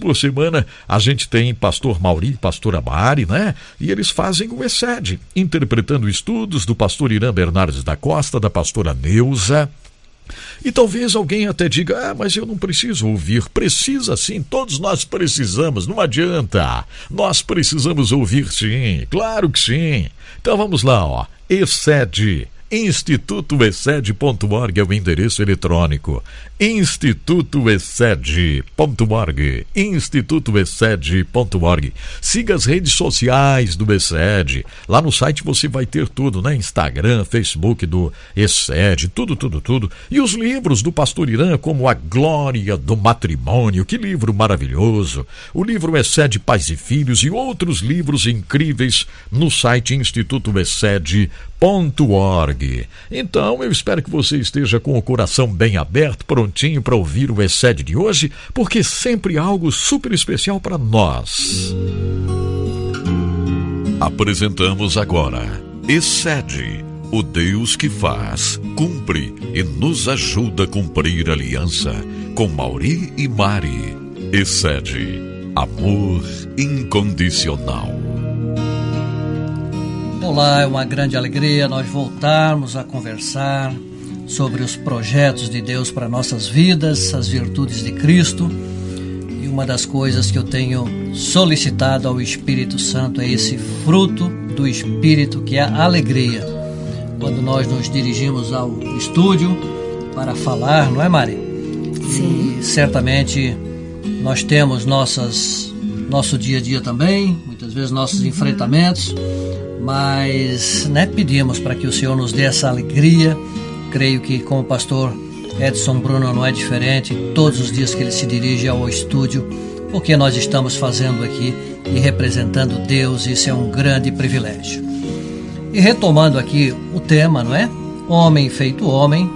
por semana a gente tem pastor Mauri pastora Mari, né? E eles fazem o Excede, interpretando estudos do pastor Irã Bernardes da Costa, da pastora Neuza. E talvez alguém até diga: ah, mas eu não preciso ouvir. Precisa sim, todos nós precisamos, não adianta. Nós precisamos ouvir sim, claro que sim. Então vamos lá, ó. Excede institutoexcede.org é o endereço eletrônico. institutoexcede.org institutoexcede.org Siga as redes sociais do Excede. Lá no site você vai ter tudo, né? Instagram, Facebook do Excede, tudo, tudo, tudo. E os livros do pastor Irã, como A Glória do Matrimônio, que livro maravilhoso. O livro Excede Pais e Filhos e outros livros incríveis no site institutoexcede.org. Então, eu espero que você esteja com o coração bem aberto, prontinho para ouvir o Excede de hoje, porque sempre há algo super especial para nós. Apresentamos agora Excede, o Deus que faz, cumpre e nos ajuda a cumprir a aliança com Mauri e Mari. Excede, amor incondicional. Olá, é uma grande alegria nós voltarmos a conversar sobre os projetos de Deus para nossas vidas, as virtudes de Cristo. E uma das coisas que eu tenho solicitado ao Espírito Santo é esse fruto do Espírito, que é a alegria. Quando nós nos dirigimos ao estúdio para falar, não é, Mari? Sim. E certamente nós temos nossas, nosso dia a dia também, muitas vezes nossos uhum. enfrentamentos mas né, pedimos para que o Senhor nos dê essa alegria. Creio que com o pastor Edson Bruno não é diferente, todos os dias que ele se dirige ao estúdio, porque nós estamos fazendo aqui e representando Deus, isso é um grande privilégio. E retomando aqui o tema, não é? Homem feito homem,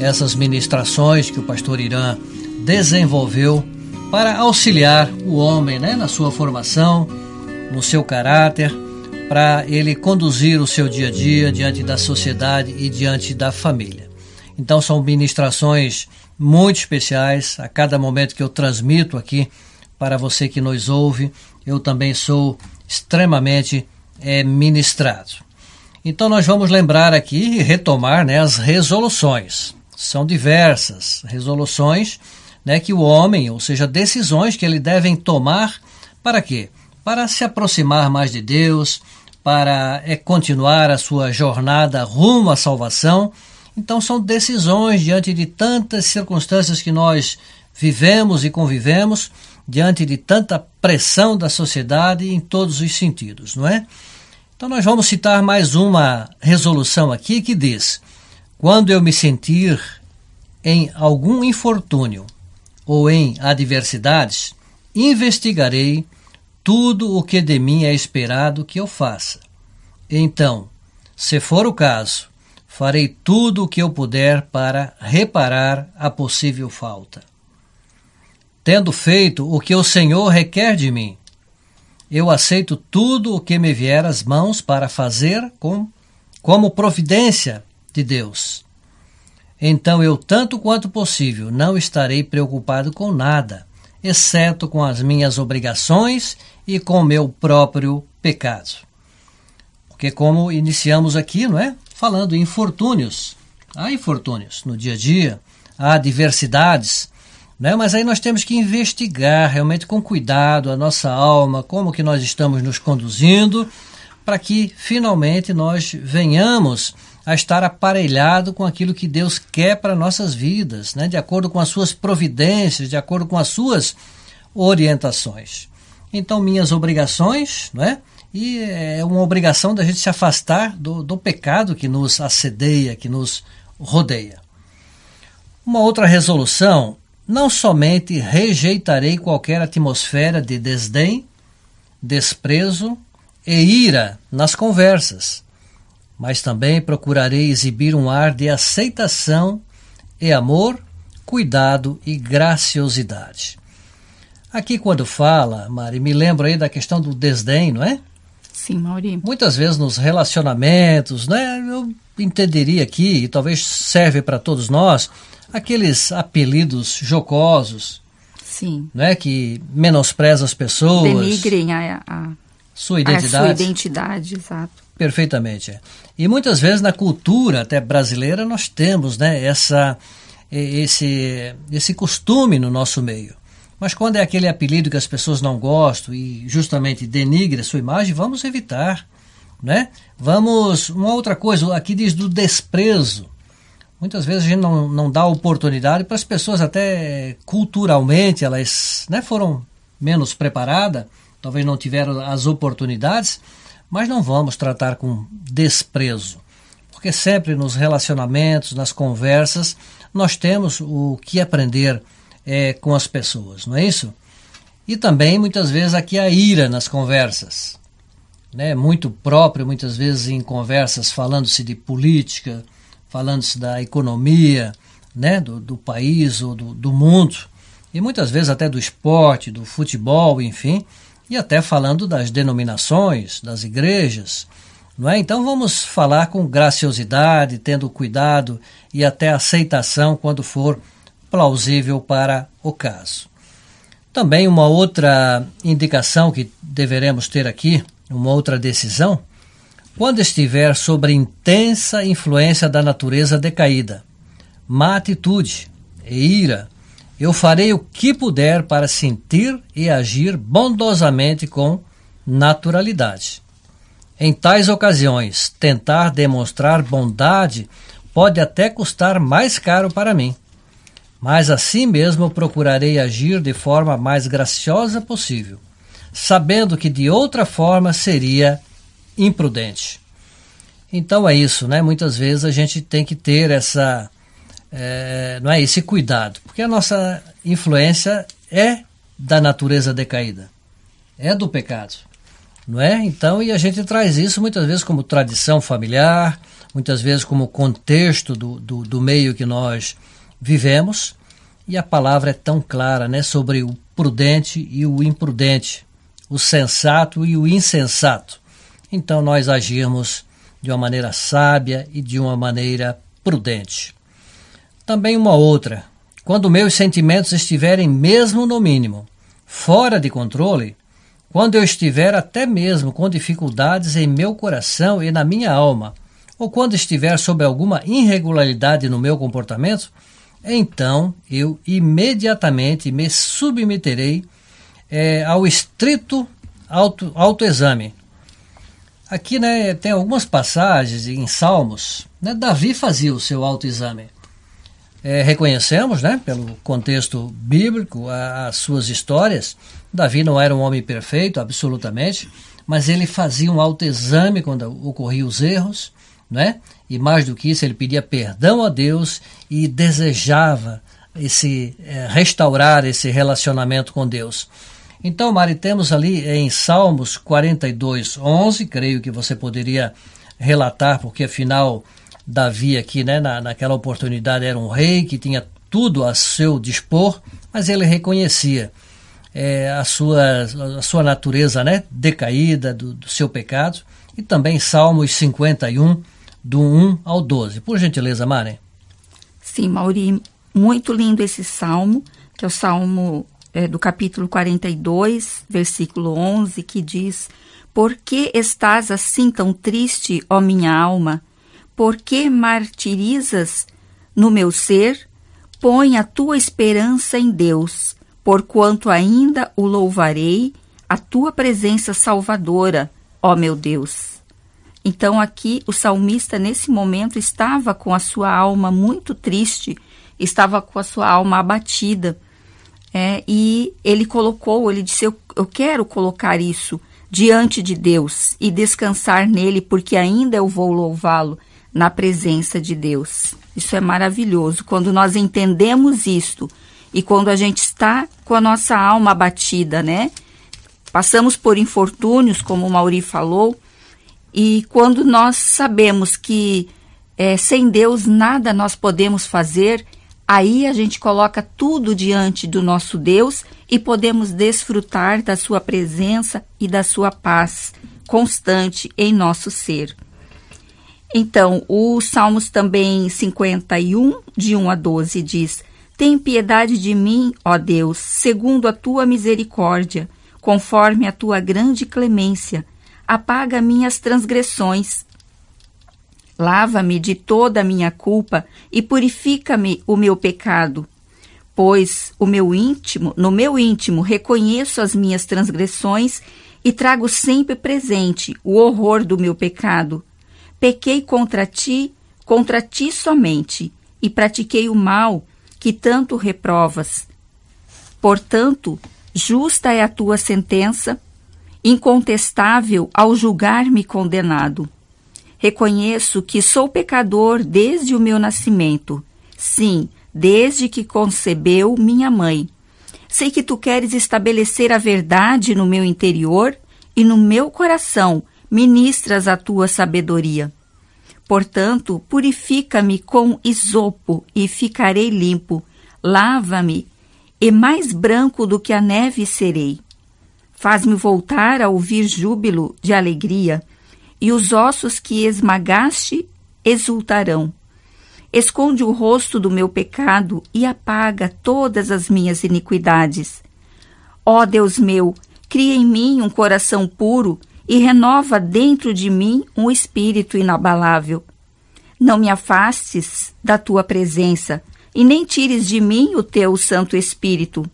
essas ministrações que o pastor Irã desenvolveu para auxiliar o homem né, na sua formação, no seu caráter para ele conduzir o seu dia a dia diante da sociedade e diante da família. Então são ministrações muito especiais a cada momento que eu transmito aqui para você que nos ouve. Eu também sou extremamente é, ministrado. Então nós vamos lembrar aqui e retomar né, as resoluções. São diversas resoluções né, que o homem, ou seja, decisões que ele deve tomar para quê? Para se aproximar mais de Deus, para é, continuar a sua jornada rumo à salvação. Então, são decisões diante de tantas circunstâncias que nós vivemos e convivemos, diante de tanta pressão da sociedade em todos os sentidos, não é? Então, nós vamos citar mais uma resolução aqui que diz: quando eu me sentir em algum infortúnio ou em adversidades, investigarei tudo o que de mim é esperado que eu faça. Então, se for o caso, farei tudo o que eu puder para reparar a possível falta. Tendo feito o que o Senhor requer de mim, eu aceito tudo o que me vier às mãos para fazer com, como providência de Deus. Então eu, tanto quanto possível, não estarei preocupado com nada, exceto com as minhas obrigações e com meu próprio pecado. Porque como iniciamos aqui, não é? Falando em infortúnios. Há infortúnios no dia a dia, há adversidades, né? mas aí nós temos que investigar realmente com cuidado a nossa alma, como que nós estamos nos conduzindo, para que finalmente nós venhamos a estar aparelhado com aquilo que Deus quer para nossas vidas, né? de acordo com as suas providências, de acordo com as suas orientações. Então, minhas obrigações, não é? E é uma obrigação da gente se afastar do, do pecado que nos assedeia, que nos rodeia. Uma outra resolução: não somente rejeitarei qualquer atmosfera de desdém, desprezo e ira nas conversas, mas também procurarei exibir um ar de aceitação e amor, cuidado e graciosidade. Aqui quando fala, Mari, me lembro aí da questão do desdém, não é? Sim, Mauri. Muitas vezes nos relacionamentos, né, eu entenderia aqui, e talvez serve para todos nós, aqueles apelidos jocosos, Sim. Não é que menospreza as pessoas. Denigrem a, a, sua identidade. A sua identidade, exato. Perfeitamente. E muitas vezes na cultura até brasileira nós temos, né, essa esse esse costume no nosso meio. Mas quando é aquele apelido que as pessoas não gostam e justamente denigre a sua imagem, vamos evitar, né? Vamos uma outra coisa, aqui diz do desprezo. Muitas vezes a gente não, não dá oportunidade para as pessoas, até culturalmente, elas né, foram menos preparadas, talvez não tiveram as oportunidades, mas não vamos tratar com desprezo. Porque sempre nos relacionamentos, nas conversas, nós temos o que aprender é, com as pessoas, não é isso? E também, muitas vezes, aqui a ira nas conversas. Né? Muito próprio, muitas vezes, em conversas falando-se de política, falando-se da economia né, do, do país ou do, do mundo, e muitas vezes até do esporte, do futebol, enfim, e até falando das denominações, das igrejas. Não é? Então vamos falar com graciosidade, tendo cuidado e até aceitação quando for plausível para o caso. Também uma outra indicação que deveremos ter aqui, uma outra decisão, quando estiver sob intensa influência da natureza decaída, má atitude e ira, eu farei o que puder para sentir e agir bondosamente com naturalidade. Em tais ocasiões, tentar demonstrar bondade pode até custar mais caro para mim, mas assim mesmo procurarei agir de forma mais graciosa possível, sabendo que de outra forma seria imprudente. Então é isso, né? Muitas vezes a gente tem que ter essa, é, não é? Esse cuidado, porque a nossa influência é da natureza decaída, é do pecado, não é? Então e a gente traz isso muitas vezes como tradição familiar, muitas vezes como contexto do, do, do meio que nós vivemos. E a palavra é tão clara, né? Sobre o prudente e o imprudente, o sensato e o insensato. Então nós agirmos de uma maneira sábia e de uma maneira prudente. Também uma outra, quando meus sentimentos estiverem mesmo no mínimo, fora de controle, quando eu estiver até mesmo com dificuldades em meu coração e na minha alma, ou quando estiver sob alguma irregularidade no meu comportamento, então eu imediatamente me submeterei é, ao estrito auto, autoexame, Aqui né, tem algumas passagens em Salmos. Né, Davi fazia o seu autoexame. É, reconhecemos, né, pelo contexto bíblico, a, as suas histórias. Davi não era um homem perfeito, absolutamente, mas ele fazia um autoexame quando ocorriam os erros, né? E mais do que isso, ele pedia perdão a Deus e desejava esse é, restaurar esse relacionamento com Deus. Então, Mari, temos ali em Salmos 42, 11, creio que você poderia relatar, porque afinal Davi aqui, né, na, naquela oportunidade era um rei que tinha tudo a seu dispor, mas ele reconhecia é, a, sua, a sua natureza né, decaída do, do seu pecado, e também Salmos 51, do 1 ao 12. Por gentileza, Mari. Sim, Mauri, muito lindo esse salmo, que é o salmo é, do capítulo 42, versículo 11, que diz: Por que estás assim tão triste, ó minha alma? Por que martirizas no meu ser? Põe a tua esperança em Deus, porquanto ainda o louvarei, a tua presença salvadora, ó meu Deus. Então aqui o salmista nesse momento estava com a sua alma muito triste, estava com a sua alma abatida é, e ele colocou, ele disse: eu, eu quero colocar isso diante de Deus e descansar nele, porque ainda eu vou louvá-lo na presença de Deus. Isso é maravilhoso. Quando nós entendemos isto e quando a gente está com a nossa alma abatida, né? Passamos por infortúnios, como o Mauri falou, e quando nós sabemos que é, sem Deus nada nós podemos fazer, Aí a gente coloca tudo diante do nosso Deus e podemos desfrutar da sua presença e da sua paz constante em nosso ser. Então, o Salmos também 51, de 1 a 12, diz: Tem piedade de mim, ó Deus, segundo a tua misericórdia, conforme a tua grande clemência. Apaga minhas transgressões. Lava-me de toda a minha culpa e purifica-me o meu pecado. Pois o meu íntimo, no meu íntimo reconheço as minhas transgressões e trago sempre presente o horror do meu pecado. Pequei contra ti, contra ti somente, e pratiquei o mal que tanto reprovas. Portanto, justa é a tua sentença, incontestável ao julgar-me condenado. Reconheço que sou pecador desde o meu nascimento, sim, desde que concebeu minha mãe. Sei que tu queres estabelecer a verdade no meu interior e no meu coração ministras a tua sabedoria. Portanto, purifica-me com isopo e ficarei limpo. Lava-me e mais branco do que a neve serei. Faz-me voltar a ouvir júbilo de alegria, e os ossos que esmagaste exultarão. Esconde o rosto do meu pecado e apaga todas as minhas iniquidades. Ó Deus meu, cria em mim um coração puro e renova dentro de mim um espírito inabalável. Não me afastes da tua presença e nem tires de mim o teu Santo Espírito.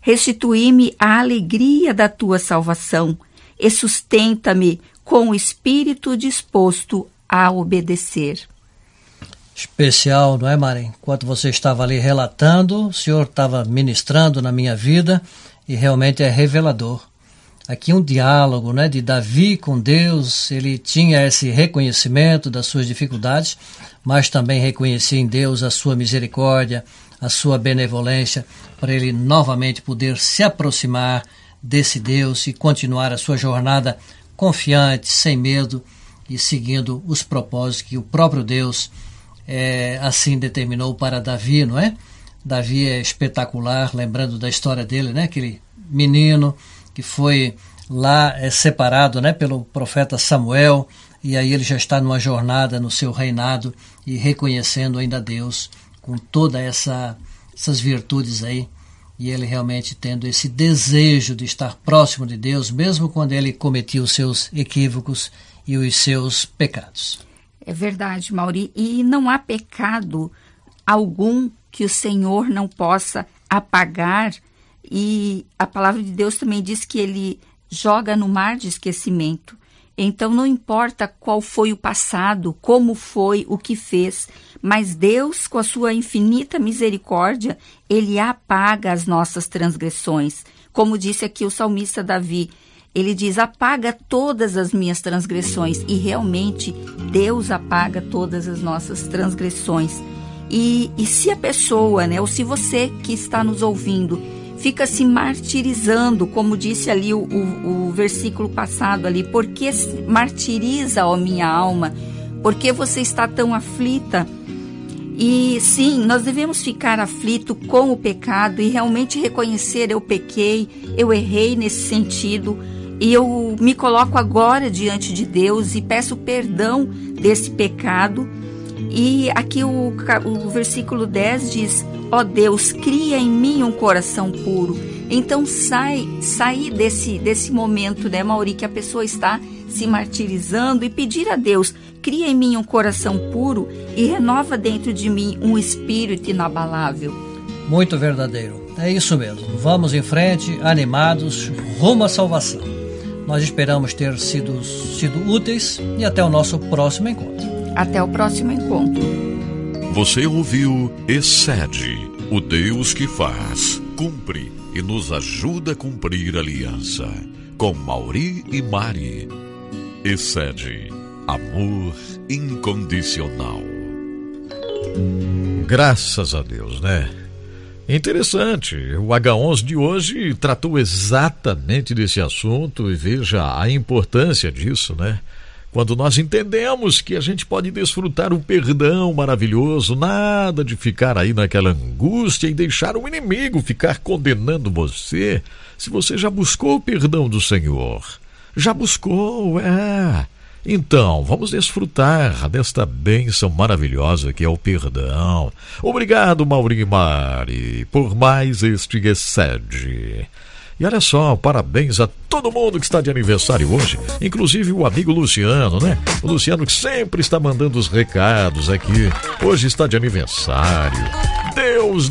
Restituí-me a alegria da tua salvação e sustenta-me com o espírito disposto a obedecer especial, não é, Mari? Enquanto você estava ali relatando, o Senhor estava ministrando na minha vida e realmente é revelador. Aqui um diálogo, né, de Davi com Deus, ele tinha esse reconhecimento das suas dificuldades, mas também reconhecia em Deus a sua misericórdia, a sua benevolência, para ele novamente poder se aproximar desse Deus e continuar a sua jornada confiante, sem medo e seguindo os propósitos que o próprio Deus é, assim determinou para Davi, não é? Davi é espetacular, lembrando da história dele, né? Aquele menino que foi lá é, separado, né? Pelo profeta Samuel e aí ele já está numa jornada no seu reinado e reconhecendo ainda Deus com toda essa essas virtudes aí e ele realmente tendo esse desejo de estar próximo de Deus, mesmo quando ele cometia os seus equívocos e os seus pecados. É verdade, Mauri. E não há pecado algum que o Senhor não possa apagar. E a palavra de Deus também diz que ele joga no mar de esquecimento. Então não importa qual foi o passado, como foi, o que fez, mas Deus, com a sua infinita misericórdia, ele apaga as nossas transgressões. Como disse aqui o salmista Davi, ele diz: apaga todas as minhas transgressões. E realmente Deus apaga todas as nossas transgressões. E, e se a pessoa, né, ou se você que está nos ouvindo, fica se martirizando, como disse ali o, o, o versículo passado ali, porque martiriza, ó minha alma? Porque você está tão aflita? E sim, nós devemos ficar aflito com o pecado e realmente reconhecer eu pequei, eu errei nesse sentido e eu me coloco agora diante de Deus e peço perdão desse pecado. E aqui o, o versículo 10 diz: Ó oh Deus, cria em mim um coração puro. Então sai, sai desse, desse momento, né, Mauri, que a pessoa está se martirizando e pedir a Deus: cria em mim um coração puro e renova dentro de mim um espírito inabalável. Muito verdadeiro. É isso mesmo. Vamos em frente, animados, rumo à salvação. Nós esperamos ter sido, sido úteis e até o nosso próximo encontro. Até o próximo encontro. Você ouviu Excede, o Deus que faz, cumpre e nos ajuda a cumprir a aliança. Com Mauri e Mari. Excede, amor incondicional. Graças a Deus, né? Interessante. O H11 de hoje tratou exatamente desse assunto e veja a importância disso, né? Quando nós entendemos que a gente pode desfrutar o perdão maravilhoso, nada de ficar aí naquela angústia e deixar o inimigo ficar condenando você, se você já buscou o perdão do Senhor. Já buscou, é. Então, vamos desfrutar desta bênção maravilhosa que é o perdão. Obrigado, Maurinho Mari, por mais este excede. E olha só, parabéns a todo mundo que está de aniversário hoje, inclusive o amigo Luciano, né? O Luciano que sempre está mandando os recados aqui. Hoje está de aniversário. Deus